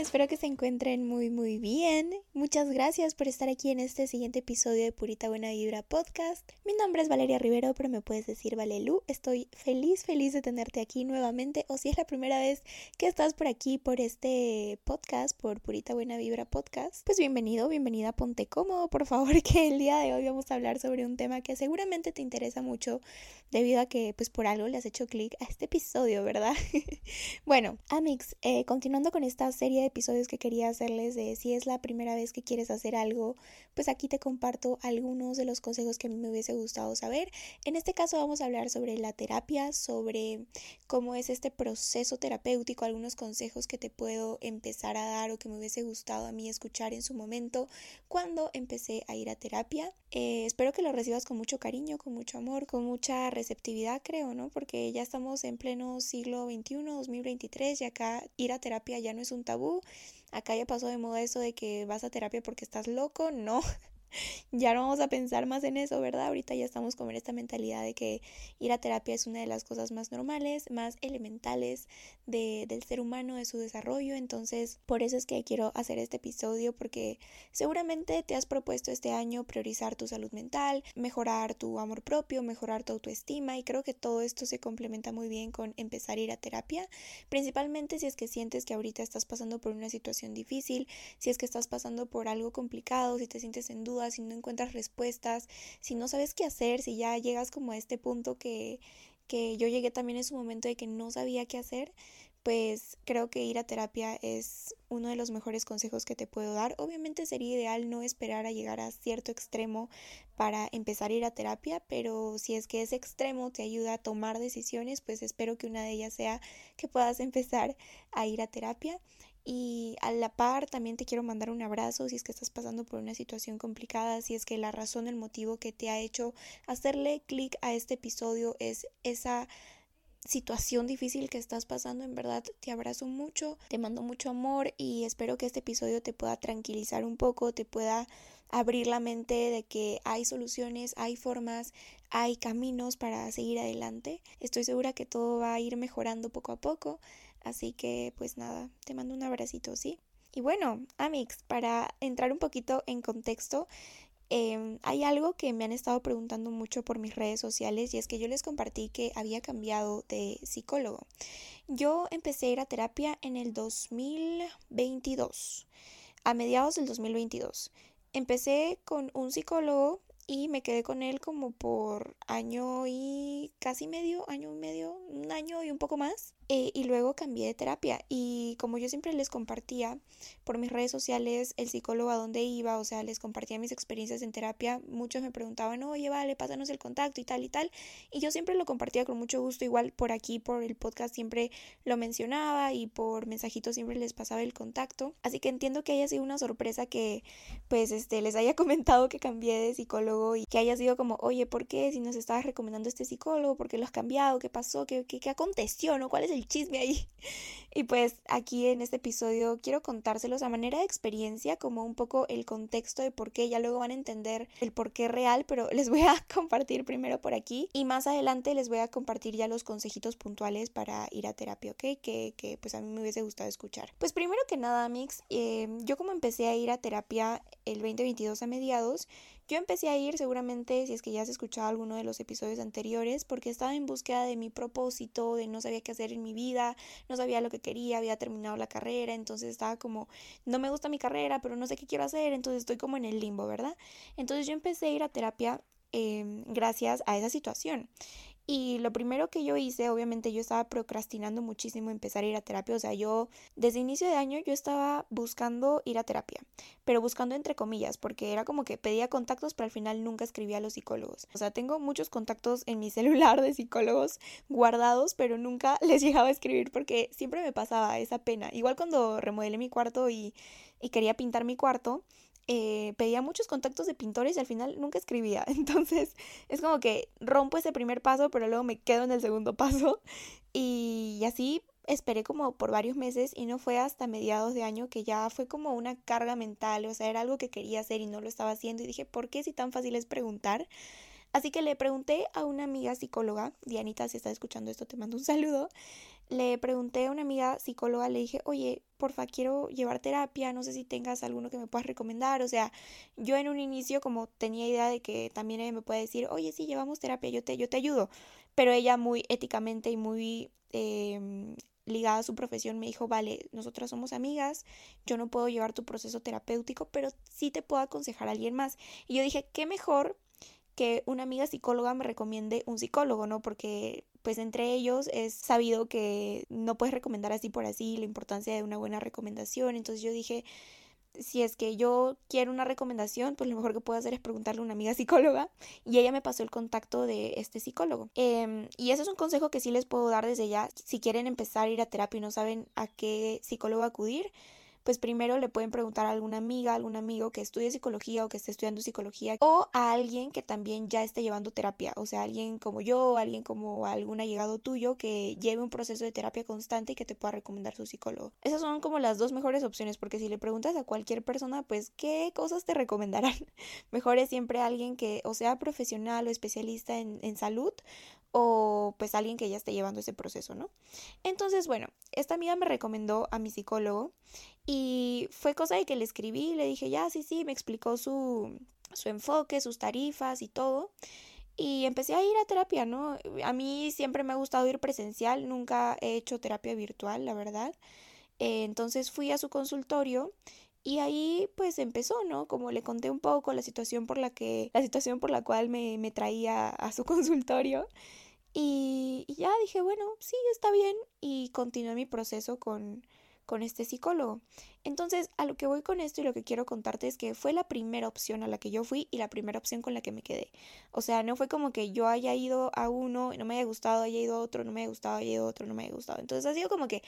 Espero que se encuentren muy muy bien. Muchas gracias por estar aquí en este siguiente episodio de Purita Buena Vibra Podcast. Mi nombre es Valeria Rivero, pero me puedes decir Valelu. Estoy feliz, feliz de tenerte aquí nuevamente. O si es la primera vez que estás por aquí por este podcast, por Purita Buena Vibra Podcast, pues bienvenido, bienvenida, ponte cómodo, por favor, que el día de hoy vamos a hablar sobre un tema que seguramente te interesa mucho debido a que pues por algo le has hecho clic a este episodio, ¿verdad? bueno, Amix, eh, continuando con esta serie de episodios que quería hacerles de si es la primera vez que quieres hacer algo, pues aquí te comparto algunos de los consejos que a mí me hubiese gustado saber. En este caso vamos a hablar sobre la terapia, sobre cómo es este proceso terapéutico, algunos consejos que te puedo empezar a dar o que me hubiese gustado a mí escuchar en su momento cuando empecé a ir a terapia. Eh, espero que lo recibas con mucho cariño, con mucho amor, con mucha receptividad, creo, ¿no? Porque ya estamos en pleno siglo XXI, 2023, y acá ir a terapia ya no es un tabú. Acá ya pasó de moda eso de que vas a terapia porque estás loco, no. ya no vamos a pensar más en eso, ¿verdad? Ahorita ya estamos con esta mentalidad de que ir a terapia es una de las cosas más normales, más elementales de, del ser humano, de su desarrollo. Entonces, por eso es que quiero hacer este episodio, porque seguramente te has propuesto este año priorizar tu salud mental, mejorar tu amor propio, mejorar tu autoestima, y creo que todo esto se complementa muy bien con empezar a ir a terapia, principalmente si es que sientes que ahorita estás pasando por una situación difícil, si es que estás pasando por algo complicado, si te sientes en duda si no encuentras respuestas, si no sabes qué hacer, si ya llegas como a este punto que, que yo llegué también en su momento de que no sabía qué hacer, pues creo que ir a terapia es uno de los mejores consejos que te puedo dar. Obviamente sería ideal no esperar a llegar a cierto extremo para empezar a ir a terapia, pero si es que ese extremo te ayuda a tomar decisiones, pues espero que una de ellas sea que puedas empezar a ir a terapia. Y a la par también te quiero mandar un abrazo si es que estás pasando por una situación complicada, si es que la razón, el motivo que te ha hecho hacerle clic a este episodio es esa situación difícil que estás pasando, en verdad te abrazo mucho, te mando mucho amor y espero que este episodio te pueda tranquilizar un poco, te pueda abrir la mente de que hay soluciones, hay formas, hay caminos para seguir adelante. Estoy segura que todo va a ir mejorando poco a poco. Así que pues nada, te mando un abracito, ¿sí? Y bueno, Amix, para entrar un poquito en contexto, em, hay algo que me han estado preguntando mucho por mis redes sociales y es que yo les compartí que había cambiado de psicólogo. Yo empecé a ir a terapia en el 2022, a mediados del 2022. Empecé con un psicólogo y me quedé con él como por año y casi medio, año y medio, un año y un poco más. Eh, y luego cambié de terapia y como yo siempre les compartía por mis redes sociales el psicólogo a dónde iba, o sea, les compartía mis experiencias en terapia, muchos me preguntaban, oye, vale, pásanos el contacto y tal y tal. Y yo siempre lo compartía con mucho gusto, igual por aquí, por el podcast siempre lo mencionaba y por mensajitos siempre les pasaba el contacto. Así que entiendo que haya sido una sorpresa que pues este les haya comentado que cambié de psicólogo y que haya sido como, oye, ¿por qué? Si nos estabas recomendando este psicólogo, ¿por qué lo has cambiado? ¿Qué pasó? ¿Qué, qué, qué aconteció? ¿No? ¿Cuál es el chisme ahí. Y pues aquí en este episodio quiero contárselos a manera de experiencia, como un poco el contexto de por qué, ya luego van a entender el por qué real, pero les voy a compartir primero por aquí y más adelante les voy a compartir ya los consejitos puntuales para ir a terapia, ¿ok? Que, que pues a mí me hubiese gustado escuchar. Pues primero que nada, Mix, eh, yo como empecé a ir a terapia el 2022 a mediados, yo empecé a ir seguramente, si es que ya has escuchado alguno de los episodios anteriores, porque estaba en búsqueda de mi propósito, de no sabía qué hacer en mi vida, no sabía lo que quería, había terminado la carrera, entonces estaba como, no me gusta mi carrera, pero no sé qué quiero hacer, entonces estoy como en el limbo, ¿verdad? Entonces yo empecé a ir a terapia em, gracias a esa situación. Y lo primero que yo hice, obviamente yo estaba procrastinando muchísimo empezar a ir a terapia, o sea, yo desde inicio de año yo estaba buscando ir a terapia, pero buscando entre comillas, porque era como que pedía contactos, pero al final nunca escribía a los psicólogos. O sea, tengo muchos contactos en mi celular de psicólogos guardados, pero nunca les llegaba a escribir porque siempre me pasaba esa pena. Igual cuando remodelé mi cuarto y, y quería pintar mi cuarto, eh, pedía muchos contactos de pintores y al final nunca escribía. Entonces es como que rompo ese primer paso, pero luego me quedo en el segundo paso. Y así esperé como por varios meses y no fue hasta mediados de año que ya fue como una carga mental, o sea, era algo que quería hacer y no lo estaba haciendo y dije, ¿por qué si tan fácil es preguntar? Así que le pregunté a una amiga psicóloga, Dianita, si estás escuchando esto, te mando un saludo. Le pregunté a una amiga psicóloga, le dije, oye, porfa, quiero llevar terapia, no sé si tengas alguno que me puedas recomendar. O sea, yo en un inicio como tenía idea de que también ella me puede decir, oye, sí, llevamos terapia, yo te, yo te ayudo. Pero ella muy éticamente y muy eh, ligada a su profesión me dijo, vale, nosotras somos amigas, yo no puedo llevar tu proceso terapéutico, pero sí te puedo aconsejar a alguien más. Y yo dije, qué mejor que una amiga psicóloga me recomiende un psicólogo, ¿no? Porque pues entre ellos es sabido que no puedes recomendar así por así la importancia de una buena recomendación. Entonces yo dije, si es que yo quiero una recomendación, pues lo mejor que puedo hacer es preguntarle a una amiga psicóloga y ella me pasó el contacto de este psicólogo. Em, y ese es un consejo que sí les puedo dar desde ya. Si quieren empezar a ir a terapia y no saben a qué psicólogo acudir, pues primero le pueden preguntar a alguna amiga, algún amigo que estudie psicología o que esté estudiando psicología o a alguien que también ya esté llevando terapia, o sea, alguien como yo, alguien como algún allegado tuyo que lleve un proceso de terapia constante y que te pueda recomendar su psicólogo. Esas son como las dos mejores opciones porque si le preguntas a cualquier persona, pues qué cosas te recomendarán. Mejor es siempre alguien que o sea profesional o especialista en, en salud o pues alguien que ya esté llevando ese proceso, ¿no? Entonces, bueno, esta amiga me recomendó a mi psicólogo y fue cosa de que le escribí, le dije, ya, sí, sí, me explicó su, su enfoque, sus tarifas y todo. Y empecé a ir a terapia, ¿no? A mí siempre me ha gustado ir presencial, nunca he hecho terapia virtual, la verdad. Eh, entonces fui a su consultorio y ahí pues empezó, ¿no? Como le conté un poco la situación por la que, la situación por la cual me, me traía a su consultorio. Y, ya dije, bueno, sí, está bien. Y continué mi proceso con, con este psicólogo. Entonces, a lo que voy con esto y lo que quiero contarte es que fue la primera opción a la que yo fui y la primera opción con la que me quedé. O sea, no fue como que yo haya ido a uno no me haya gustado, haya ido a otro, no me haya gustado, haya ido a otro, no me haya gustado. Entonces ha sido como que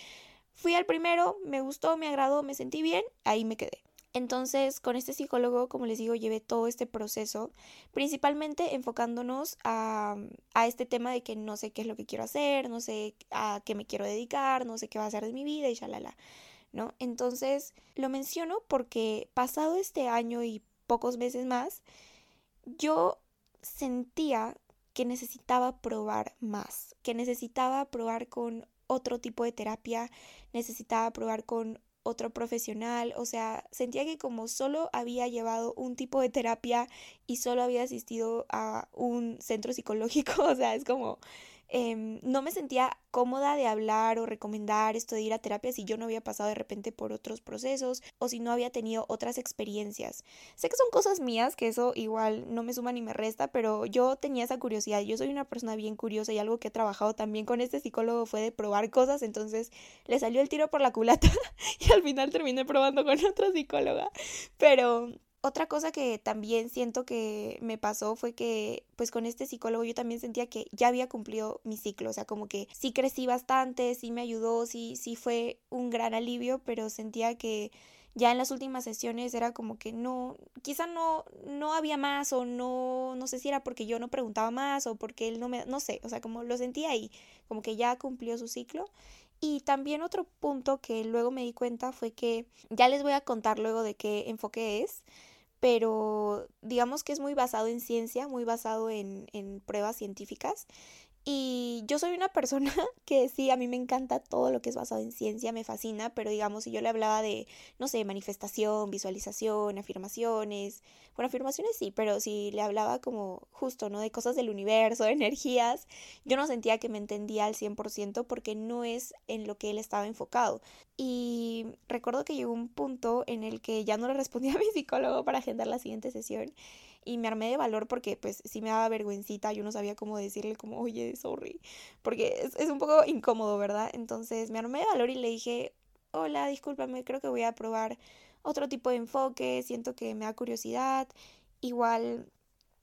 fui al primero, me gustó, me agradó, me sentí bien, ahí me quedé. Entonces, con este psicólogo, como les digo, llevé todo este proceso, principalmente enfocándonos a, a, este tema de que no sé qué es lo que quiero hacer, no sé a qué me quiero dedicar, no sé qué va a hacer de mi vida y shalala, ¿no? Entonces, lo menciono porque pasado este año y pocos meses más, yo sentía que necesitaba probar más, que necesitaba probar con otro tipo de terapia, necesitaba probar con otro profesional, o sea, sentía que como solo había llevado un tipo de terapia y solo había asistido a un centro psicológico, o sea, es como Em, no me sentía cómoda de hablar o recomendar esto de ir a terapia si yo no había pasado de repente por otros procesos o si no había tenido otras experiencias. Sé que son cosas mías, que eso igual no me suma ni me resta, pero yo tenía esa curiosidad. Yo soy una persona bien curiosa y algo que he trabajado también con este psicólogo fue de probar cosas, entonces le salió el tiro por la culata y al final terminé probando con otra psicóloga. Pero otra cosa que también siento que me pasó fue que pues con este psicólogo yo también sentía que ya había cumplido mi ciclo, o sea, como que sí crecí bastante, sí me ayudó, sí, sí fue un gran alivio, pero sentía que ya en las últimas sesiones era como que no, quizá no, no había más o no, no sé si era porque yo no preguntaba más o porque él no me, no sé, o sea, como lo sentía ahí, como que ya cumplió su ciclo. Y también otro punto que luego me di cuenta fue que ya les voy a contar luego de qué enfoque es, pero digamos que es muy basado en ciencia, muy basado en, en pruebas científicas. Y yo soy una persona que sí, a mí me encanta todo lo que es basado en ciencia, me fascina, pero digamos, si yo le hablaba de, no sé, manifestación, visualización, afirmaciones, bueno, afirmaciones sí, pero si le hablaba como justo, ¿no? De cosas del universo, de energías, yo no sentía que me entendía al 100% porque no es en lo que él estaba enfocado. Y recuerdo que llegó un punto en el que ya no le respondía a mi psicólogo para agendar la siguiente sesión y me armé de valor porque pues sí me daba vergüencita, yo no sabía cómo decirle como, oye, sorry, porque es, es un poco incómodo, ¿verdad? Entonces me armé de valor y le dije, hola, discúlpame, creo que voy a probar otro tipo de enfoque, siento que me da curiosidad, igual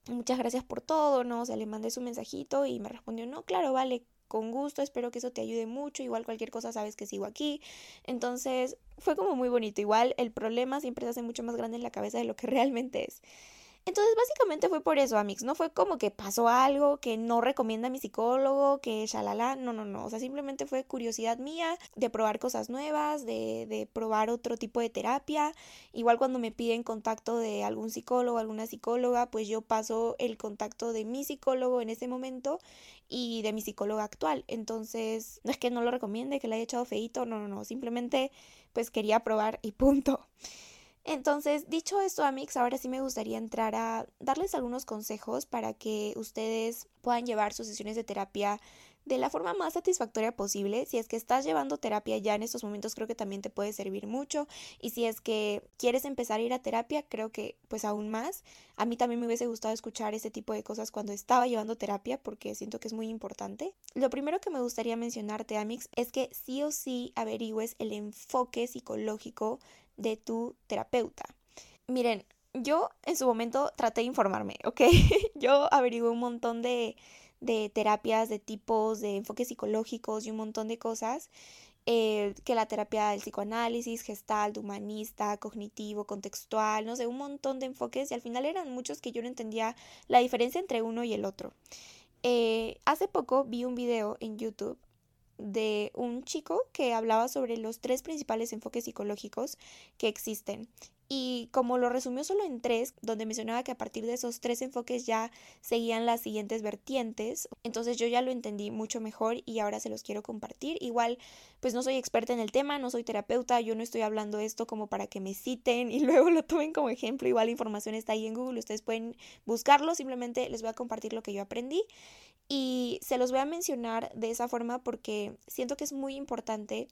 muchas gracias por todo, ¿no? O sea, le mandé su mensajito y me respondió, no, claro, vale, con gusto, espero que eso te ayude mucho, igual cualquier cosa sabes que sigo aquí. Entonces fue como muy bonito, igual el problema siempre se hace mucho más grande en la cabeza de lo que realmente es. Entonces, básicamente fue por eso, Amix. No fue como que pasó algo que no recomienda mi psicólogo, que shalala. No, no, no. O sea, simplemente fue curiosidad mía de probar cosas nuevas, de, de probar otro tipo de terapia. Igual cuando me piden contacto de algún psicólogo, alguna psicóloga, pues yo paso el contacto de mi psicólogo en ese momento y de mi psicóloga actual. Entonces, no es que no lo recomiende, que le haya echado feito, no, no, no. Simplemente, pues quería probar y punto. Entonces, dicho esto, Amix, ahora sí me gustaría entrar a darles algunos consejos para que ustedes puedan llevar sus sesiones de terapia de la forma más satisfactoria posible. Si es que estás llevando terapia ya en estos momentos, creo que también te puede servir mucho. Y si es que quieres empezar a ir a terapia, creo que pues aún más. A mí también me hubiese gustado escuchar ese tipo de cosas cuando estaba llevando terapia porque siento que es muy importante. Lo primero que me gustaría mencionarte, Amix, es que sí o sí averigües el enfoque psicológico de tu terapeuta. Miren, yo en su momento traté de informarme, ¿ok? yo averigué un montón de, de terapias, de tipos, de enfoques psicológicos y un montón de cosas. Eh, que la terapia del psicoanálisis, gestal, humanista, cognitivo, contextual, no sé, un montón de enfoques y al final eran muchos que yo no entendía la diferencia entre uno y el otro. Eh, hace poco vi un video en YouTube de un chico que hablaba sobre los tres principales enfoques psicológicos que existen. Y como lo resumió solo en tres, donde mencionaba que a partir de esos tres enfoques ya seguían las siguientes vertientes, entonces yo ya lo entendí mucho mejor y ahora se los quiero compartir. Igual, pues no soy experta en el tema, no soy terapeuta, yo no estoy hablando esto como para que me citen y luego lo tomen como ejemplo. Igual la información está ahí en Google, ustedes pueden buscarlo, simplemente les voy a compartir lo que yo aprendí y se los voy a mencionar de esa forma porque siento que es muy importante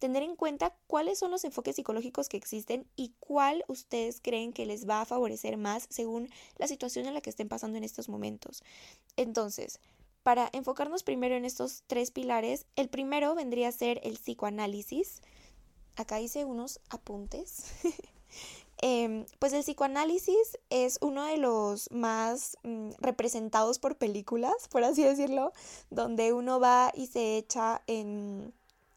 tener en cuenta cuáles son los enfoques psicológicos que existen y cuál ustedes creen que les va a favorecer más según la situación en la que estén pasando en estos momentos. Entonces, para enfocarnos primero en estos tres pilares, el primero vendría a ser el psicoanálisis. Acá hice unos apuntes. Em, pues el psicoanálisis es uno de los más mm, representados por películas, por así decirlo, donde uno va y se echa en,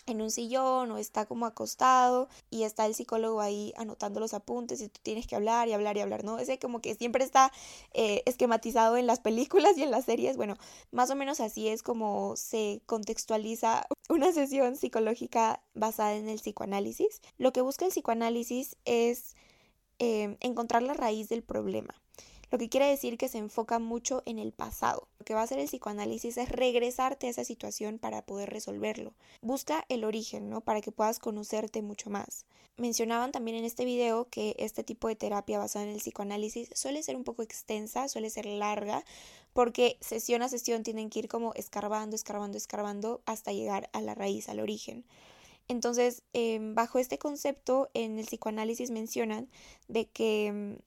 en un sillón o está como acostado y está el psicólogo ahí anotando los apuntes y tú tienes que hablar y hablar y hablar, ¿no? Ese como que siempre está eh, esquematizado en las películas y en las series, bueno, más o menos así es como se contextualiza una sesión psicológica basada en el psicoanálisis. Lo que busca el psicoanálisis es Em, encontrar la raíz del problema. Lo que quiere decir que se enfoca mucho en el pasado. Lo que va a hacer el psicoanálisis es regresarte a esa situación para poder resolverlo. Busca el origen, ¿no? Para que puedas conocerte mucho más. Mencionaban también en este video que este tipo de terapia basada en el psicoanálisis suele ser un poco extensa, suele ser larga, porque sesión a sesión tienen que ir como escarbando, escarbando, escarbando hasta llegar a la raíz, al origen. Entonces, em, bajo este concepto, en el psicoanálisis mencionan de que em,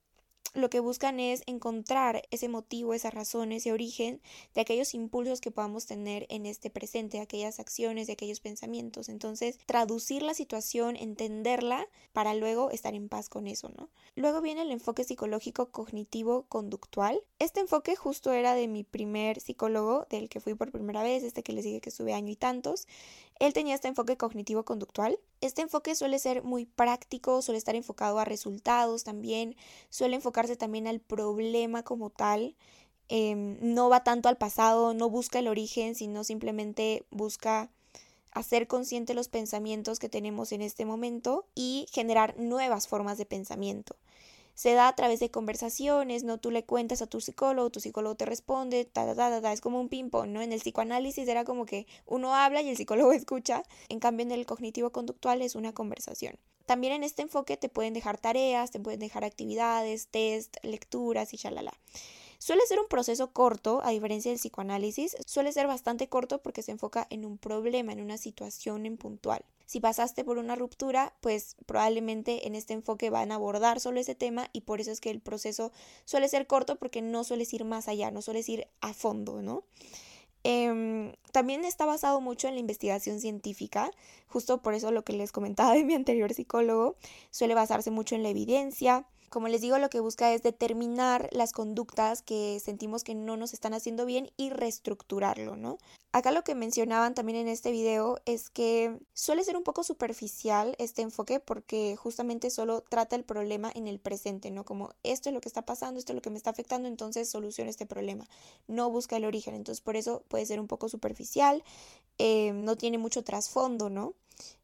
lo que buscan es encontrar ese motivo, esa razón, ese origen de aquellos impulsos que podamos tener en este presente, aquellas acciones, de aquellos pensamientos. Entonces, traducir la situación, entenderla para luego estar en paz con eso, ¿no? Luego viene el enfoque psicológico cognitivo conductual. Este enfoque justo era de mi primer psicólogo, del que fui por primera vez, este que les dije que estuve año y tantos. Él tenía este enfoque cognitivo conductual. Este enfoque suele ser muy práctico, suele estar enfocado a resultados también, suele enfocarse también al problema como tal. Em, no va tanto al pasado, no busca el origen, sino simplemente busca hacer consciente los pensamientos que tenemos en este momento y generar nuevas formas de pensamiento se da a través de conversaciones, ¿no? Tú le cuentas a tu psicólogo, tu psicólogo te responde, ta, ta, ta, ta, es como un ping-pong, ¿no? En el psicoanálisis era como que uno habla y el psicólogo escucha, en cambio en el cognitivo-conductual es una conversación. También en este enfoque te pueden dejar tareas, te pueden dejar actividades, test, lecturas y shalala. Suele ser un proceso corto, a diferencia del psicoanálisis, suele ser bastante corto porque se enfoca en un problema, en una situación en puntual. Si pasaste por una ruptura, pues probablemente en este enfoque van a abordar solo ese tema y por eso es que el proceso suele ser corto porque no sueles ir más allá, no sueles ir a fondo, ¿no? Em, También está basado mucho en la investigación científica, justo por eso lo que les comentaba de mi anterior psicólogo, suele basarse mucho en la evidencia, como les digo, lo que busca es determinar las conductas que sentimos que no nos están haciendo bien y reestructurarlo, ¿no? Acá lo que mencionaban también en este video es que suele ser un poco superficial este enfoque porque justamente solo trata el problema en el presente, ¿no? Como esto es lo que está pasando, esto es lo que me está afectando, entonces soluciona este problema. No busca el origen, entonces por eso puede ser un poco superficial, eh, no tiene mucho trasfondo, ¿no?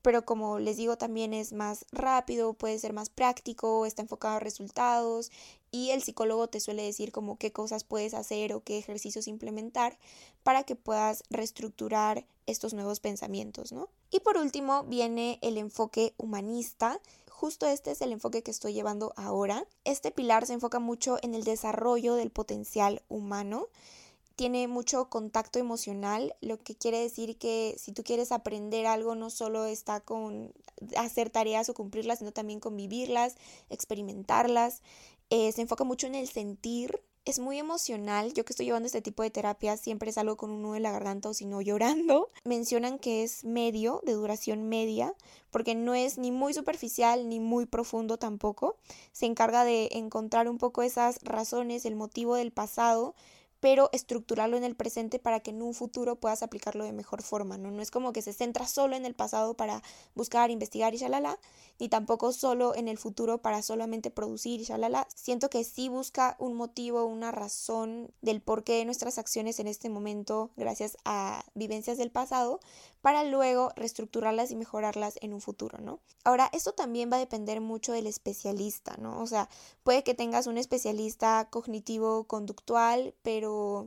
Pero como les digo también es más rápido, puede ser más práctico, está enfocado a resultados y el psicólogo te suele decir como qué cosas puedes hacer o qué ejercicios implementar para que puedas reestructurar estos nuevos pensamientos, ¿no? Y por último viene el enfoque humanista. Justo este es el enfoque que estoy llevando ahora. Este pilar se enfoca mucho en el desarrollo del potencial humano tiene mucho contacto emocional, lo que quiere decir que si tú quieres aprender algo no solo está con hacer tareas o cumplirlas, sino también con vivirlas, experimentarlas. Eh, se enfoca mucho en el sentir, es muy emocional. Yo que estoy llevando este tipo de terapia siempre es algo con un nudo en la garganta o si no llorando. Mencionan que es medio, de duración media, porque no es ni muy superficial ni muy profundo tampoco. Se encarga de encontrar un poco esas razones, el motivo del pasado pero estructurarlo en el presente para que en un futuro puedas aplicarlo de mejor forma, ¿no? No es como que se centra solo en el pasado para buscar, investigar y shalala, ni tampoco solo en el futuro para solamente producir y shalala. Siento que sí busca un motivo, una razón del porqué de nuestras acciones en este momento gracias a vivencias del pasado para luego reestructurarlas y mejorarlas en un futuro, ¿no? Ahora, esto también va a depender mucho del especialista, ¿no? O sea, puede que tengas un especialista cognitivo-conductual, pero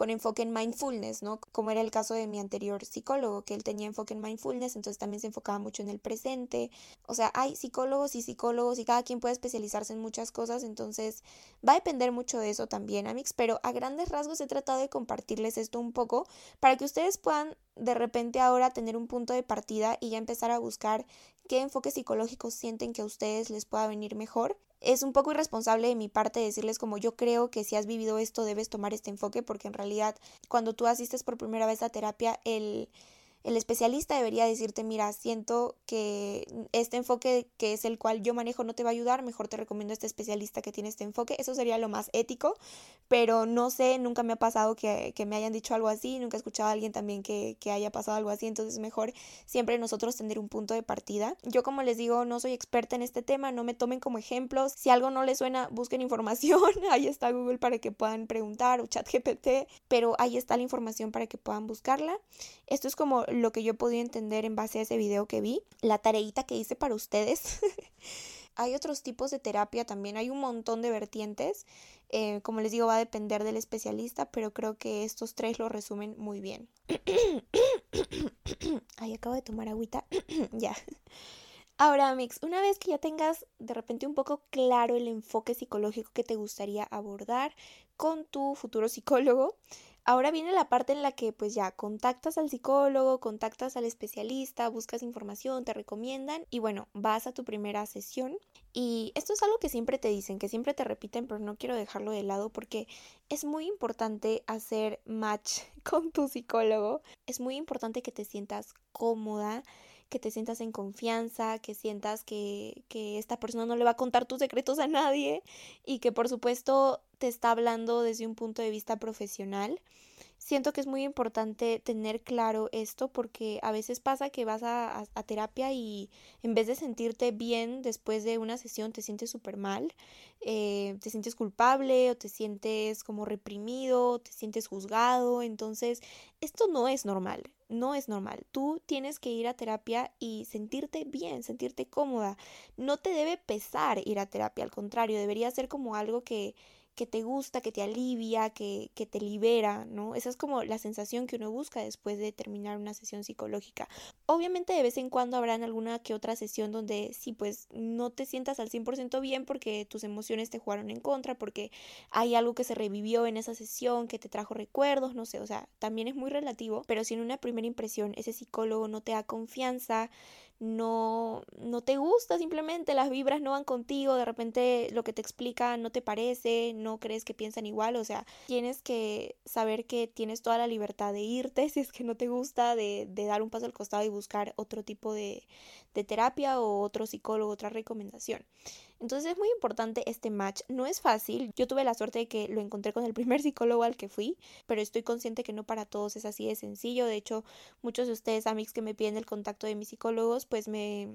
con enfoque en mindfulness, ¿no? Como era el caso de mi anterior psicólogo, que él tenía enfoque en mindfulness, entonces también se enfocaba mucho en el presente. O sea, hay psicólogos y psicólogos y cada quien puede especializarse en muchas cosas, entonces va a depender mucho de eso también, Amix, pero a grandes rasgos he tratado de compartirles esto un poco para que ustedes puedan de repente ahora tener un punto de partida y ya empezar a buscar qué enfoque psicológico sienten que a ustedes les pueda venir mejor es un poco irresponsable de mi parte decirles como yo creo que si has vivido esto debes tomar este enfoque porque en realidad cuando tú asistes por primera vez a terapia el el especialista debería decirte, mira, siento que este enfoque que es el cual yo manejo no te va a ayudar, mejor te recomiendo a este especialista que tiene este enfoque. Eso sería lo más ético, pero no sé, nunca me ha pasado que, me hayan dicho algo así, nunca he escuchado a alguien también que, que haya pasado algo así, entonces mejor siempre nosotros tener un punto de partida. Yo como les digo, no soy experta en este tema, no me tomen como ejemplos. Si algo no les suena, busquen información, ahí está Google para que puedan preguntar o chat GPT, pero ahí está la información para que puedan buscarla. Esto es como lo que yo podía entender en base a ese video que vi, la tareita que hice para ustedes. hay otros tipos de terapia también, hay un montón de vertientes. Eh, como les digo, va a depender del especialista, pero creo que estos tres lo resumen muy bien. Ay, acabo de tomar agüita. ya. Ahora, Mix, una vez que ya tengas de repente un poco claro el enfoque psicológico que te gustaría abordar con tu futuro psicólogo, Ahora viene la parte en la que pues ya contactas al psicólogo, contactas al especialista, buscas información, te recomiendan y bueno, vas a tu primera sesión. Y esto es algo que siempre te dicen, que siempre te repiten, pero no quiero dejarlo de lado porque es muy importante hacer match con tu psicólogo. Es muy importante que te sientas cómoda, que te sientas en confianza, que sientas que, que esta persona no le va a contar tus secretos a nadie y que por supuesto te está hablando desde un punto de vista profesional. Siento que es muy importante tener claro esto porque a veces pasa que vas a, terapia y en vez de sentirte bien después de una sesión te sientes súper mal, eh, te sientes culpable o te sientes como reprimido, te sientes juzgado, entonces esto no es normal, no es normal. Tú tienes que ir a terapia y sentirte bien, sentirte cómoda. No te debe pesar ir a terapia, al contrario, debería ser como algo que que te gusta, que te alivia, que, que, te libera, ¿no? Esa es como la sensación que uno busca después de terminar una sesión psicológica. Obviamente de vez en cuando habrá alguna que otra sesión donde sí, pues no te sientas al 100% bien porque tus emociones te jugaron en contra, porque hay algo que se revivió en esa sesión, que te trajo recuerdos, no sé, o sea, también es muy relativo, pero si en una primera impresión ese psicólogo no te da confianza, no, no te gusta simplemente, las vibras no van contigo, de repente lo que te explica no te parece, no crees que piensan igual, o sea, tienes que saber que tienes toda la libertad de irte si es que no te gusta, de, de dar un paso al costado y buscar otro tipo de, de terapia o otro psicólogo, otra recomendación. Entonces es muy importante este match. No es fácil. Yo tuve la suerte de que lo encontré con el primer psicólogo al que fui, pero estoy consciente que no para todos es así de sencillo. De hecho, muchos de ustedes, amigos que me piden el contacto de mis psicólogos, pues me,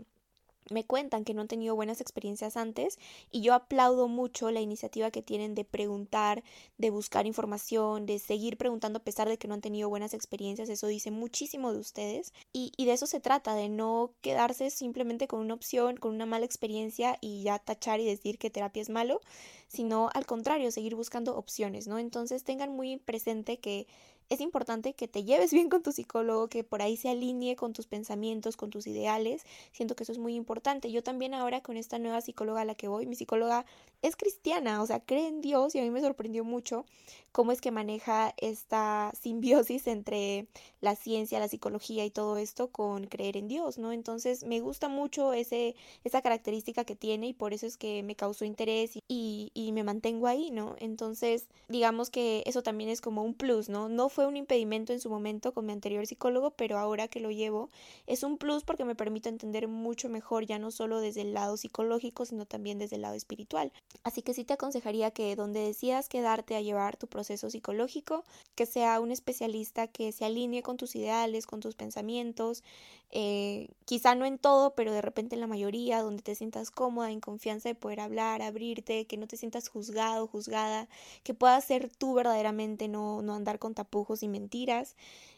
me cuentan que no han tenido buenas experiencias antes y yo aplaudo mucho la iniciativa que tienen de preguntar, de buscar información, de seguir preguntando a pesar de que no han tenido buenas experiencias. Eso dice muchísimo de ustedes y, y de eso se trata, de no quedarse simplemente con una opción, con una mala experiencia y ya tachar y decir que terapia es malo, sino al contrario, seguir buscando opciones, ¿no? Entonces tengan muy presente que es importante que te lleves bien con tu psicólogo, que por ahí se alinee con tus pensamientos, con tus ideales. Siento que eso es muy importante. Yo también ahora con esta nueva psicóloga a la que voy, mi psicóloga es cristiana, o sea, cree en Dios y a mí me sorprendió mucho cómo es que maneja esta simbiosis entre la ciencia, la psicología y todo esto con creer en Dios, ¿no? Entonces me gusta mucho ese, esa característica que tiene y por eso es que me causó interés y, y me mantengo ahí, ¿no? Entonces, digamos que eso también es como un plus, ¿no? No fue un impedimento en su momento con mi anterior psicólogo, pero ahora que lo llevo es un plus porque me permite entender mucho mejor ya no solo desde el lado psicológico, sino también desde el lado espiritual. Así que sí te aconsejaría que donde decidas quedarte a llevar tu proceso psicológico, que sea un especialista que se alinee con tus ideales, con tus pensamientos, eh, quizá no en todo, pero de repente en la mayoría, donde te sientas cómoda, en confianza de poder hablar, abrirte, que no te sientas juzgado, juzgada, que puedas ser tú verdaderamente, no, no andar con tapujos y mentiras.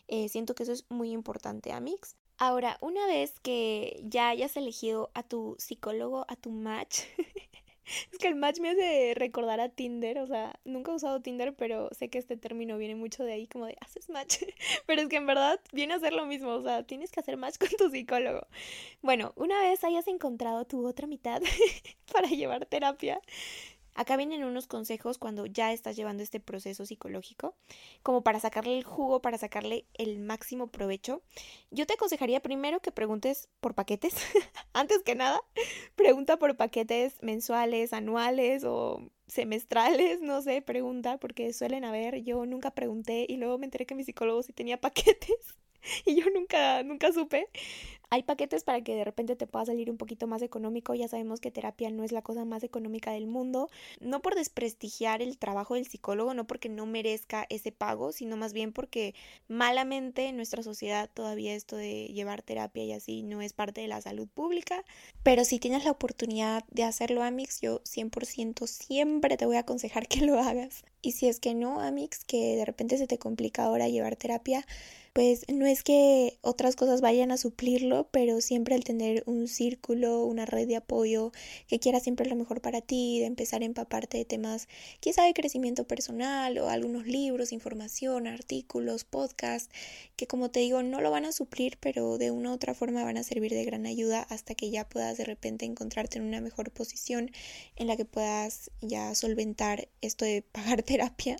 Eh, siento que eso es muy importante, Amix. Ahora, una vez que ya hayas elegido a tu psicólogo, a tu match, Es que el match me hace recordar a Tinder, o sea, nunca he usado Tinder, pero sé que este término viene mucho de ahí, como de haces match. Pero es que en verdad viene a ser lo mismo, o sea, tienes que hacer match con tu psicólogo. Bueno, una vez hayas encontrado tu otra mitad para llevar terapia, Acá vienen unos consejos cuando ya estás llevando este proceso psicológico, como para sacarle el jugo, para sacarle el máximo provecho. Yo te aconsejaría primero que preguntes por paquetes. Antes que nada, pregunta por paquetes mensuales, anuales o semestrales, no sé, pregunta, porque suelen haber. Yo nunca pregunté y luego me enteré que mi psicólogo sí tenía paquetes y yo nunca, nunca supe. Hay paquetes para que de repente te pueda salir un poquito más económico. Ya sabemos que terapia no es la cosa más económica del mundo. No por desprestigiar el trabajo del psicólogo, no porque no merezca ese pago, sino más bien porque malamente en nuestra sociedad todavía esto de llevar terapia y así no es parte de la salud pública. Pero si tienes la oportunidad de hacerlo, Amix, yo 100% siempre te voy a aconsejar que lo hagas. Y si es que no, Amix, que de repente se te complica ahora llevar terapia, pues no es que otras cosas vayan a suplirlo, pero siempre el tener un círculo, una red de apoyo que quiera siempre lo mejor para ti, de empezar a empaparte de temas quizá de crecimiento personal o algunos libros, información, artículos, podcasts, que como te digo no lo van a suplir, pero de una u otra forma van a servir de gran ayuda hasta que ya puedas de repente encontrarte en una mejor posición en la que puedas ya solventar esto de pagar terapia.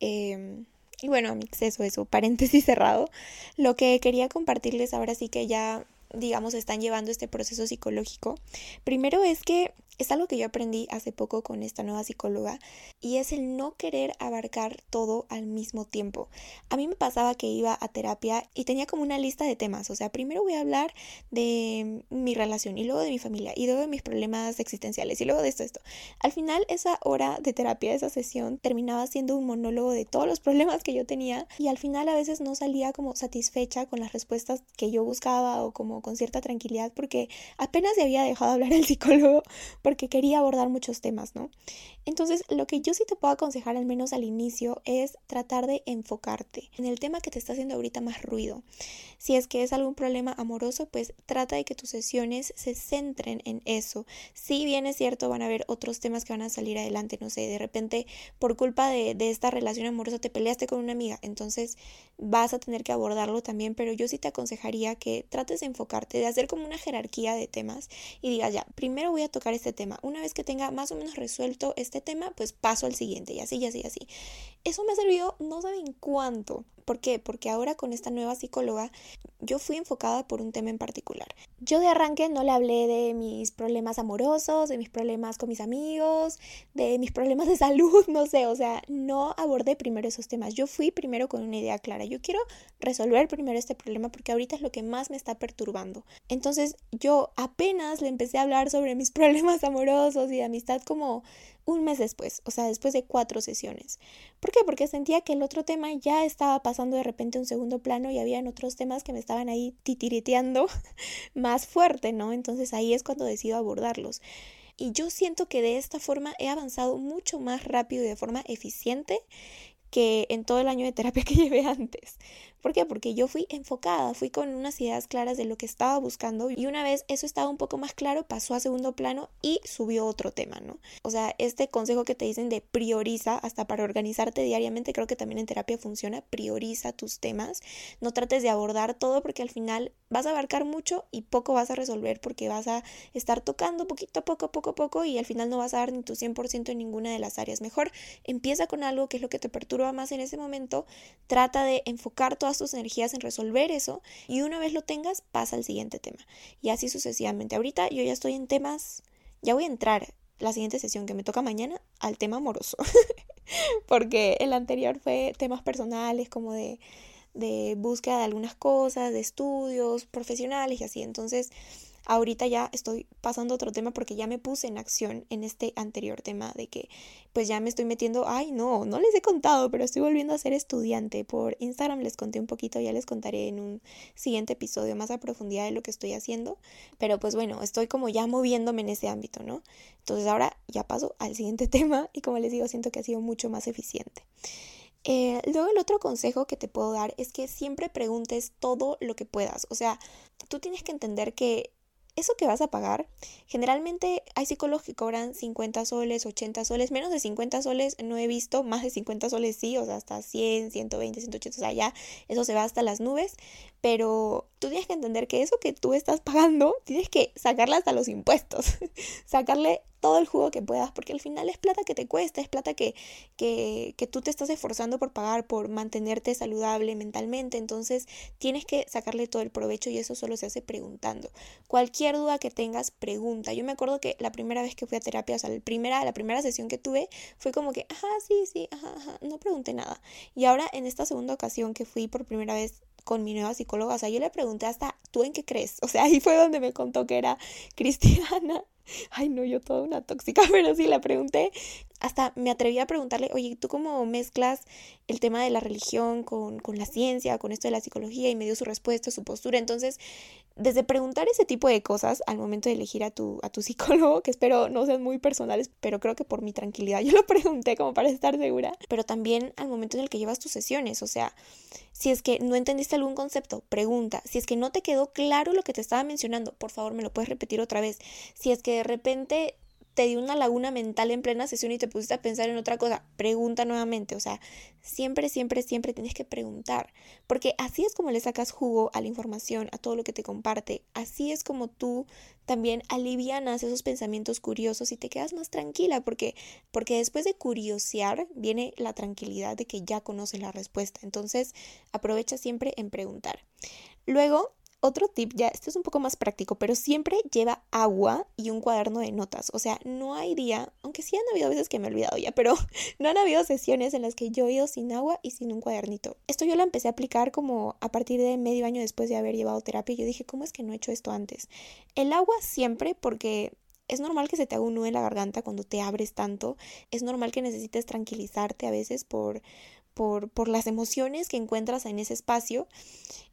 Eh, y bueno, amigos, eso, eso, paréntesis cerrado. Lo que quería compartirles ahora sí que ya, digamos, están llevando este proceso psicológico. Primero es que es algo que yo aprendí hace poco con esta nueva psicóloga y es el no querer abarcar todo al mismo tiempo. A mí me pasaba que iba a terapia y tenía como una lista de temas, o sea, primero voy a hablar de mi relación y luego de mi familia y luego de mis problemas existenciales y luego de esto, esto. Al final esa hora de terapia, esa sesión, terminaba siendo un monólogo de todos los problemas que yo tenía y al final a veces no salía como satisfecha con las respuestas que yo buscaba o como con cierta tranquilidad porque apenas se había dejado hablar el psicólogo porque quería abordar muchos temas, ¿no? Entonces, lo que yo sí te puedo aconsejar, al menos al inicio, es tratar de enfocarte en el tema que te está haciendo ahorita más ruido. Si es que es algún problema amoroso, pues trata de que tus sesiones se centren en eso. Si bien es cierto, van a haber otros temas que van a salir adelante, no sé, de repente por culpa de, esta relación amorosa te peleaste con una amiga, entonces vas a tener que abordarlo también, pero yo sí te aconsejaría que trates de enfocarte, de hacer como una jerarquía de temas y digas, ya, primero voy a tocar este tema. Una vez que tenga más o menos resuelto este tema, pues paso al siguiente y así, y así, y así. Eso me ha servido no saben cuánto, ¿Por qué? Porque ahora con esta nueva psicóloga yo fui enfocada por un tema en particular. Yo de arranque no le hablé de mis problemas amorosos, de mis problemas con mis amigos, de mis problemas de salud, no sé, o sea, no abordé primero esos temas. Yo fui primero con una idea clara. Yo quiero resolver primero este problema porque ahorita es lo que más me está perturbando. Entonces yo apenas le empecé a hablar sobre mis problemas amorosos y de amistad como un mes después, o sea, después de cuatro sesiones. ¿Por qué? Porque sentía que el otro tema ya estaba pasando de repente un segundo plano y habían otros temas que me estaban ahí titiriteando más fuerte, ¿no? Entonces ahí es cuando decido abordarlos. Y yo siento que de esta forma he avanzado mucho más rápido y de forma eficiente que en todo el año de terapia que llevé antes. ¿Por qué? Porque yo fui enfocada, fui con unas ideas claras de lo que estaba buscando y una vez eso estaba un poco más claro, pasó a segundo plano y subió otro tema, ¿no? O sea, este consejo que te dicen de prioriza hasta para organizarte diariamente, creo que también en terapia funciona, prioriza tus temas, no trates de abordar todo porque al final vas a abarcar mucho y poco vas a resolver porque vas a estar tocando poquito a poco, poco a poco y al final no vas a dar ni tu 100% en ninguna de las áreas. Mejor empieza con algo que es lo que te perturba más en ese momento, trata de enfocar todas tus energías en resolver eso y una vez lo tengas pasa al siguiente tema y así sucesivamente. Ahorita yo ya estoy en temas, ya voy a entrar la siguiente sesión que me toca mañana al tema amoroso porque el anterior fue temas personales como de, de búsqueda de algunas cosas, de estudios profesionales y así. Entonces, Ahorita ya estoy pasando a otro tema porque ya me puse en acción en este anterior tema de que pues ya me estoy metiendo, ay no, no les he contado, pero estoy volviendo a ser estudiante. Por Instagram les conté un poquito, ya les contaré en un siguiente episodio más a profundidad de lo que estoy haciendo. Pero pues bueno, estoy como ya moviéndome en ese ámbito, ¿no? Entonces ahora ya paso al siguiente tema y como les digo, siento que ha sido mucho más eficiente. Eh, luego el otro consejo que te puedo dar es que siempre preguntes todo lo que puedas. O sea, tú tienes que entender que eso que vas a pagar, generalmente hay psicólogos que cobran 50 soles, 80 soles, menos de 50 soles no he visto, más de 50 soles sí, o sea, hasta 100, 120, 180, o sea, ya eso se va hasta las nubes, pero tú tienes que entender que eso que tú estás pagando, tienes que sacarle hasta los impuestos, sacarle todo el jugo que puedas, porque al final es plata que te cuesta, es plata que, que, que tú te estás esforzando por pagar, por mantenerte saludable mentalmente, entonces tienes que sacarle todo el provecho y eso solo se hace preguntando. Cualquier duda que tengas, pregunta. Yo me acuerdo que la primera vez que fui a terapia, o sea, la primera, la primera sesión que tuve, fue como que, ajá, sí, sí, ajá, ajá, no pregunté nada. Y ahora en esta segunda ocasión que fui por primera vez con mi nueva psicóloga, o sea, yo le pregunté hasta, ¿tú en qué crees? O sea, ahí fue donde me contó que era cristiana Ay, no, yo toda una tóxica, pero sí la pregunté. Hasta me atreví a preguntarle, oye, ¿tú cómo mezclas el tema de la religión con, con la ciencia, con esto de la psicología? Y me dio su respuesta, su postura. Entonces, desde preguntar ese tipo de cosas al momento de elegir a tu, a tu psicólogo, que espero no sean muy personales, pero creo que por mi tranquilidad yo lo pregunté como para estar segura, pero también al momento en el que llevas tus sesiones, o sea, si es que no entendiste algún concepto, pregunta. Si es que no te quedó claro lo que te estaba mencionando, por favor me lo puedes repetir otra vez. Si es que de repente te dio una laguna mental en plena sesión y te pusiste a pensar en otra cosa, pregunta nuevamente. O sea, siempre, siempre, siempre tienes que preguntar. Porque así es como le sacas jugo a la información, a todo lo que te comparte. Así es como tú también alivianas esos pensamientos curiosos y te quedas más tranquila. Porque, porque después de curiosear viene la tranquilidad de que ya conoces la respuesta. Entonces, aprovecha siempre en preguntar. Luego, otro tip, ya este es un poco más práctico, pero siempre lleva agua y un cuaderno de notas. O sea, no hay día, aunque sí han habido veces que me he olvidado ya, pero no han habido sesiones en las que yo he ido sin agua y sin un cuadernito. Esto yo lo empecé a aplicar como a partir de medio año después de haber llevado terapia. Yo dije, ¿cómo es que no he hecho esto antes? El agua siempre, porque es normal que se te haga un nudo en la garganta cuando te abres tanto. Es normal que necesites tranquilizarte a veces por, por, por las emociones que encuentras en ese espacio.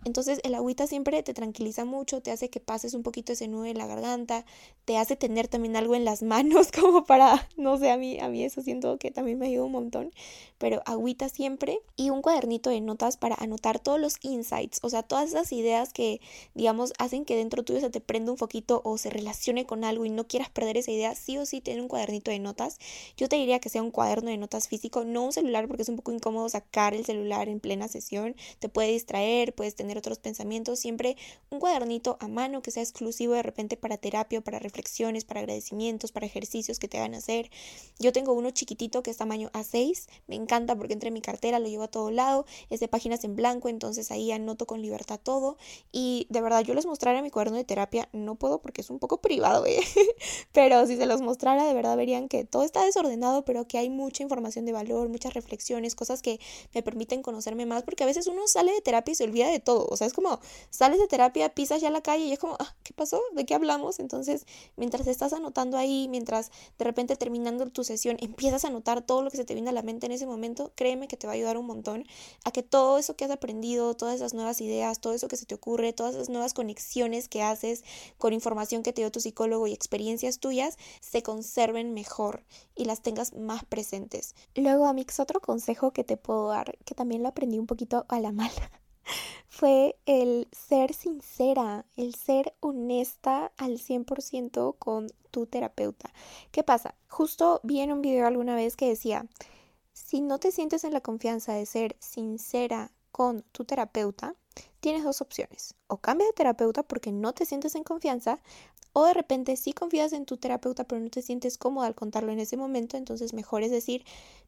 Entonces el agüita siempre te tranquiliza mucho, te hace que pases un poquito ese nudo en la garganta, te hace tener también algo en las manos como para, no sé, a mí, a mí eso siento que también me ayuda un montón, pero agüita siempre y un cuadernito de notas para anotar todos los insights, o sea, todas esas ideas que, digamos, hacen que dentro tuyo se te prenda un foquito o se relacione con algo y no quieras perder esa idea, sí o sí tener un cuadernito de notas. Yo te diría que sea un cuaderno de notas físico, no un celular porque es un poco incómodo sacar el celular en plena sesión, te puede distraer, puedes tener otros pensamientos, siempre un cuadernito a mano que sea exclusivo de repente para terapia, para reflexiones, para agradecimientos, para ejercicios que te hagan hacer. Yo tengo uno chiquitito que es tamaño A6, me encanta porque entre mi cartera, lo llevo a todo lado, es de páginas en blanco, entonces ahí anoto con libertad todo y de verdad yo les mostraré mi cuaderno de terapia, no puedo porque es un poco privado, ¿eh? pero si se los mostrara de verdad verían que todo está desordenado, pero que hay mucha información de valor, muchas reflexiones, cosas que me permiten conocerme más, porque a veces uno sale de terapia y se olvida de todo, o sea, es como sales de terapia, pisas ya la calle y es como, ah, ¿qué pasó? ¿De qué hablamos? Entonces, mientras estás anotando ahí, mientras de repente terminando tu sesión empiezas a anotar todo lo que se te viene a la mente en ese momento, créeme que te va a ayudar un montón a que todo eso que has aprendido, todas esas nuevas ideas, todo eso que se te ocurre, todas esas nuevas conexiones que haces con información que te dio tu psicólogo y experiencias tuyas, se conserven mejor y las tengas más presentes. Luego, Amix, otro consejo que te puedo dar, que también lo aprendí un poquito a la mala, fue el ser sincera, el ser honesta al 100% con tu terapeuta. ¿Qué pasa? Justo vi en un video alguna vez que decía, si no te sientes en la confianza de ser sincera con tu terapeuta, tienes dos opciones. O cambias de terapeuta porque no te sientes en confianza, o de repente sí confías en tu terapeuta pero no te sientes cómoda al contarlo en ese momento, entonces mejor es decir,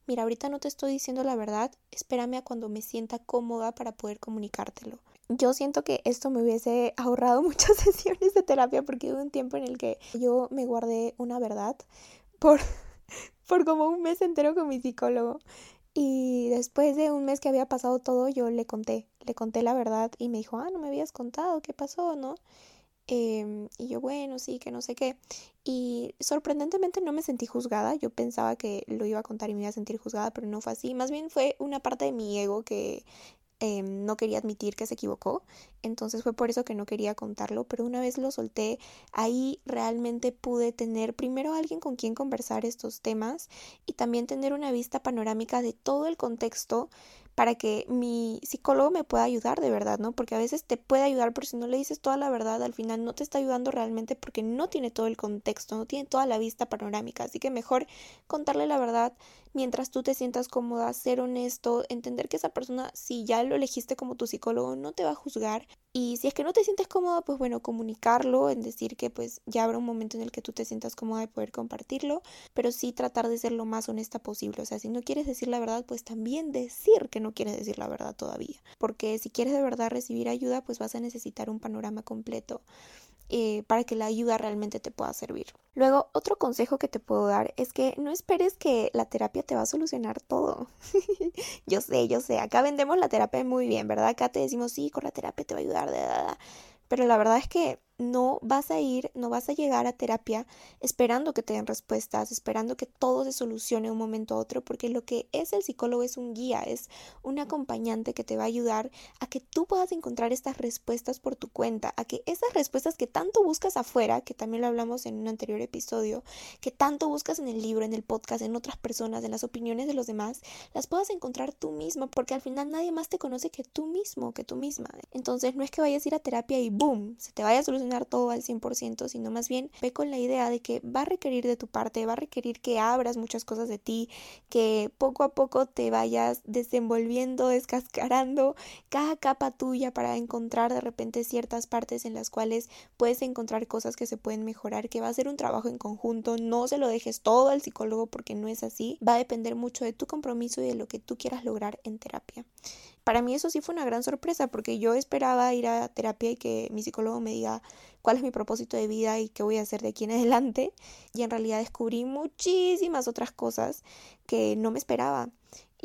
mira, ahorita no te estoy diciendo la verdad, espérame a cuando me sienta cómoda para poder comunicártelo. Yo siento que esto me hubiese ahorrado muchas sesiones de terapia porque hubo un tiempo en el que yo me guardé una verdad por, por como un mes entero con mi psicólogo. Y después de un mes que había pasado todo, yo le conté, le conté la verdad y me dijo, ah, no me habías contado, ¿qué pasó? ¿No? Em, y yo, bueno, sí, que no sé qué. Y sorprendentemente no me sentí juzgada. Yo pensaba que lo iba a contar y me iba a sentir juzgada, pero no fue así. Más bien fue una parte de mi ego que em, no quería admitir que se equivocó. Entonces fue por eso que no quería contarlo. Pero una vez lo solté, ahí realmente pude tener primero alguien con quien conversar estos temas y también tener una vista panorámica de todo el contexto para que mi psicólogo me pueda ayudar de verdad, ¿no? Porque a veces te puede ayudar, pero si no le dices toda la verdad, al final no te está ayudando realmente porque no tiene todo el contexto, no tiene toda la vista panorámica. Así que mejor contarle la verdad mientras tú te sientas cómoda, ser honesto, entender que esa persona, si ya lo elegiste como tu psicólogo, no te va a juzgar. Y si es que no te sientes cómoda, pues bueno, comunicarlo, en decir que pues ya habrá un momento en el que tú te sientas cómoda de poder compartirlo, pero sí tratar de ser lo más honesta posible. O sea, si no quieres decir la verdad, pues también decir que no quieres decir la verdad todavía. Porque si quieres de verdad recibir ayuda, pues vas a necesitar un panorama completo. Eh, para que la ayuda realmente te pueda servir. Luego, otro consejo que te puedo dar es que no esperes que la terapia te va a solucionar todo. yo sé, yo sé, acá vendemos la terapia muy bien, ¿verdad? Acá te decimos, sí, con la terapia te va a ayudar, de, pero la verdad es que no vas a ir, no vas a llegar a terapia esperando que te den respuestas, esperando que todo se solucione de un momento a otro, porque lo que es el psicólogo es un guía, es un acompañante que te va a ayudar a que tú puedas encontrar estas respuestas por tu cuenta, a que esas respuestas que tanto buscas afuera, que también lo hablamos en un anterior episodio, que tanto buscas en el libro, en el podcast, en otras personas, en las opiniones de los demás, las puedas encontrar tú mismo, porque al final nadie más te conoce que tú mismo, que tú misma. Entonces no es que vayas a ir a terapia y boom, se te vaya a solucionar todo al 100%, sino más bien ve con la idea de que va a requerir de tu parte, va a requerir que abras muchas cosas de ti, que poco a poco te vayas desenvolviendo, descascarando cada capa tuya para encontrar de repente ciertas partes en las cuales puedes encontrar cosas que se pueden mejorar, que va a ser un trabajo en conjunto, no se lo dejes todo al psicólogo porque no es así, va a depender mucho de tu compromiso y de lo que tú quieras lograr en terapia. Para mí eso sí fue una gran sorpresa porque yo esperaba ir a terapia y que mi psicólogo me diga cuál es mi propósito de vida y qué voy a hacer de aquí en adelante. Y en realidad descubrí muchísimas otras cosas que no me esperaba.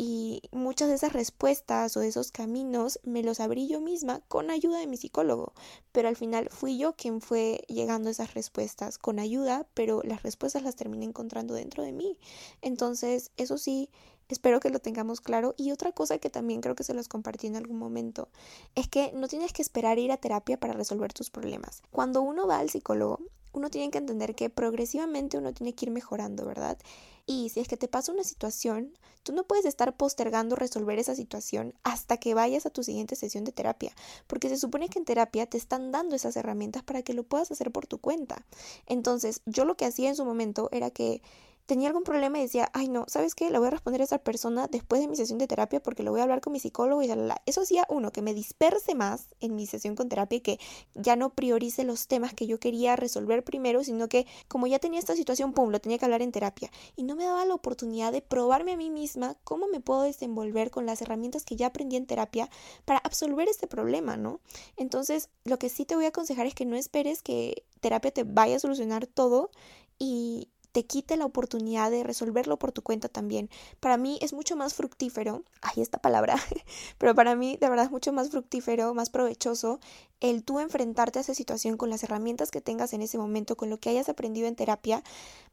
Y muchas de esas respuestas o de esos caminos me los abrí yo misma con ayuda de mi psicólogo. Pero al final fui yo quien fue llegando a esas respuestas con ayuda, pero las respuestas las terminé encontrando dentro de mí. Entonces, eso sí, Espero que lo tengamos claro. Y otra cosa que también creo que se los compartí en algún momento es que no tienes que esperar ir a terapia para resolver tus problemas. Cuando uno va al psicólogo, uno tiene que entender que progresivamente uno tiene que ir mejorando, ¿verdad? Y si es que te pasa una situación, tú no puedes estar postergando resolver esa situación hasta que vayas a tu siguiente sesión de terapia, porque se supone que en terapia te están dando esas herramientas para que lo puedas hacer por tu cuenta. Entonces, yo lo que hacía en su momento era que tenía algún problema y decía, ay no, ¿sabes qué? Le voy a responder a esa persona después de mi sesión de terapia porque lo voy a hablar con mi psicólogo y la, Eso hacía uno, que me disperse más en mi sesión con terapia y que ya no priorice los temas que yo quería resolver primero, sino que como ya tenía esta situación, pum, lo tenía que hablar en terapia. Y no me daba la oportunidad de probarme a mí misma cómo me puedo desenvolver con las herramientas que ya aprendí en terapia para absolver este problema, ¿no? Entonces, lo que sí te voy a aconsejar es que no esperes que terapia te vaya a solucionar todo y, te quite la oportunidad de resolverlo por tu cuenta también. Para mí es mucho más fructífero, ahí esta palabra, pero para mí de verdad es mucho más fructífero, más provechoso el tú enfrentarte a esa situación con las herramientas que tengas en ese momento, con lo que hayas aprendido en terapia,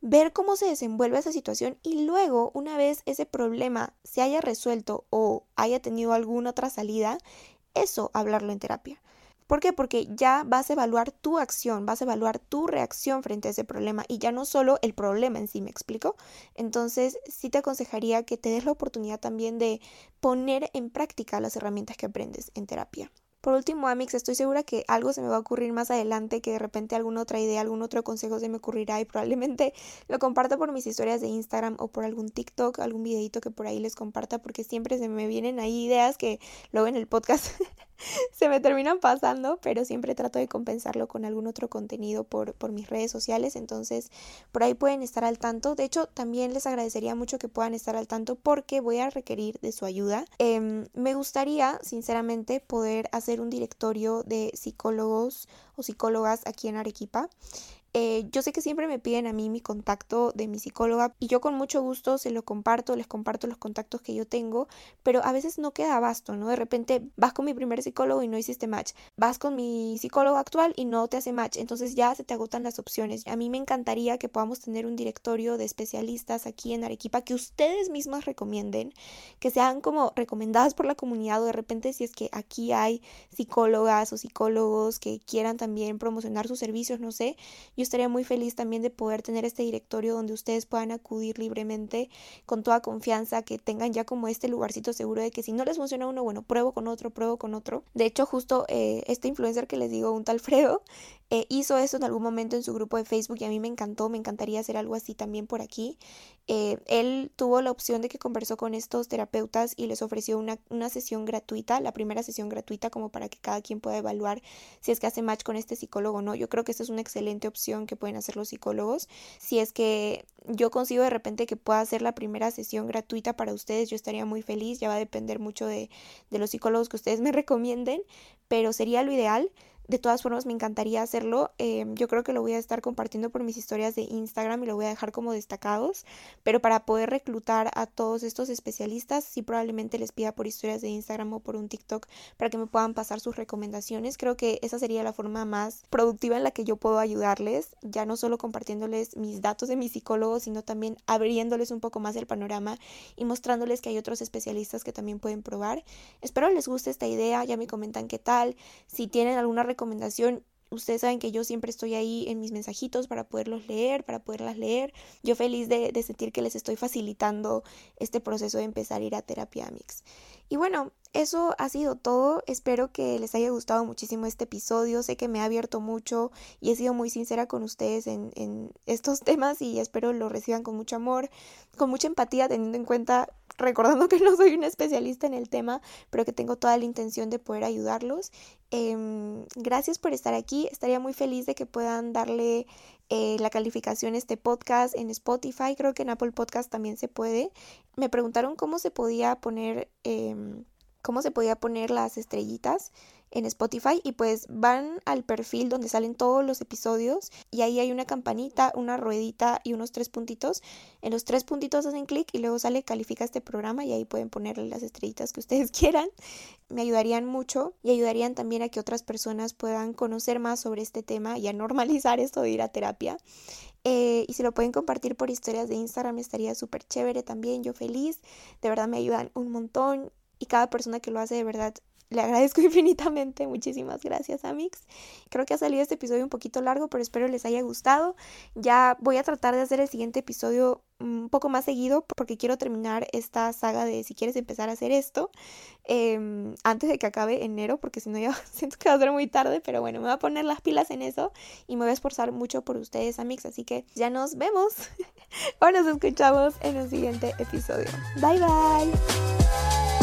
ver cómo se desenvuelve esa situación y luego, una vez ese problema se haya resuelto o haya tenido alguna otra salida, eso hablarlo en terapia. ¿Por qué? Porque ya vas a evaluar tu acción, vas a evaluar tu reacción frente a ese problema y ya no solo el problema en sí, ¿me explico? Entonces, sí te aconsejaría que te des la oportunidad también de poner en práctica las herramientas que aprendes en terapia. Por último, Amix, estoy segura que algo se me va a ocurrir más adelante, que de repente alguna otra idea, algún otro consejo se me ocurrirá y probablemente lo comparta por mis historias de Instagram o por algún TikTok, algún videito que por ahí les comparta, porque siempre se me vienen ahí ideas que luego en el podcast se me terminan pasando, pero siempre trato de compensarlo con algún otro contenido por, por mis redes sociales, entonces por ahí pueden estar al tanto. De hecho, también les agradecería mucho que puedan estar al tanto porque voy a requerir de su ayuda. Em, me gustaría, sinceramente, poder hacer un directorio de psicólogos o psicólogas aquí en Arequipa. Eh, yo sé que siempre me piden a mí mi contacto de mi psicóloga y yo con mucho gusto se lo comparto, les comparto los contactos que yo tengo, pero a veces no queda abasto, ¿no? De repente vas con mi primer psicólogo y no hiciste match, vas con mi psicólogo actual y no te hace match, entonces ya se te agotan las opciones. A mí me encantaría que podamos tener un directorio de especialistas aquí en Arequipa que ustedes mismos recomienden, que sean como recomendadas por la comunidad o de repente si es que aquí hay psicólogas o psicólogos que quieran también promocionar sus servicios, no sé, estaría muy feliz también de poder tener este directorio donde ustedes puedan acudir libremente con toda confianza, que tengan ya como este lugarcito seguro de que si no les funciona uno, bueno, pruebo con otro, pruebo con otro. De hecho, justo eh, este influencer que les digo, un tal Fredo, eh, hizo eso en algún momento en su grupo de Facebook y a mí me encantó, me encantaría hacer algo así también por aquí. Eh, él tuvo la opción de que conversó con estos terapeutas y les ofreció una, una, sesión gratuita, la primera sesión gratuita como para que cada quien pueda evaluar si es que hace match con este psicólogo o no. Yo creo que esta es una excelente opción que pueden hacer los psicólogos. Si es que yo consigo de repente que pueda hacer la primera sesión gratuita para ustedes, yo estaría muy feliz. Ya va a depender mucho de, de los psicólogos que ustedes me recomienden, pero sería lo ideal. De todas formas, me encantaría hacerlo. Em, yo creo que lo voy a estar compartiendo por mis historias de Instagram y lo voy a dejar como destacados. Pero para poder reclutar a todos estos especialistas, sí probablemente les pida por historias de Instagram o por un TikTok para que me puedan pasar sus recomendaciones. Creo que esa sería la forma más productiva en la que yo puedo ayudarles, ya no solo compartiéndoles mis datos de mi psicólogo, sino también abriéndoles un poco más el panorama y mostrándoles que hay otros especialistas que también pueden probar. Espero les guste esta idea, ya me comentan qué tal. Si tienen alguna recomendación, ustedes saben que yo siempre estoy ahí en mis mensajitos para poderlos leer, para poderlas leer. Yo feliz de, sentir que les estoy facilitando este proceso de empezar a ir a terapia mix. Y bueno, eso ha sido todo. Espero que les haya gustado muchísimo este episodio. Sé que me ha abierto mucho y he sido muy sincera con ustedes en, estos temas y espero lo reciban con mucho amor, con mucha empatía, teniendo en cuenta recordando que no soy una especialista en el tema, pero que tengo toda la intención de poder ayudarlos. Em, gracias por estar aquí. Estaría muy feliz de que puedan darle eh, la calificación a este podcast en Spotify. Creo que en Apple Podcast también se puede. Me preguntaron cómo se podía poner, em, cómo se podía poner las estrellitas en Spotify y pues van al perfil donde salen todos los episodios y ahí hay una campanita, una ruedita y unos tres puntitos. En los tres puntitos hacen clic y luego sale califica este programa y ahí pueden ponerle las estrellitas que ustedes quieran. Me ayudarían mucho y ayudarían también a que otras personas puedan conocer más sobre este tema y a normalizar esto de ir a terapia. Eh, y si lo pueden compartir por historias de Instagram estaría súper chévere también, yo feliz. De verdad me ayudan un montón y cada persona que lo hace de verdad le agradezco infinitamente. Muchísimas gracias, Amix. Creo que ha salido este episodio un poquito largo, pero espero les haya gustado. Ya voy a tratar de hacer el siguiente episodio un poco más seguido porque quiero terminar esta saga de si quieres empezar a hacer esto em, antes de que acabe enero porque si no ya siento que va a ser muy tarde pero bueno me voy a poner las pilas en eso y me voy a esforzar mucho por ustedes amigos así que ya nos vemos o nos escuchamos en un siguiente episodio bye bye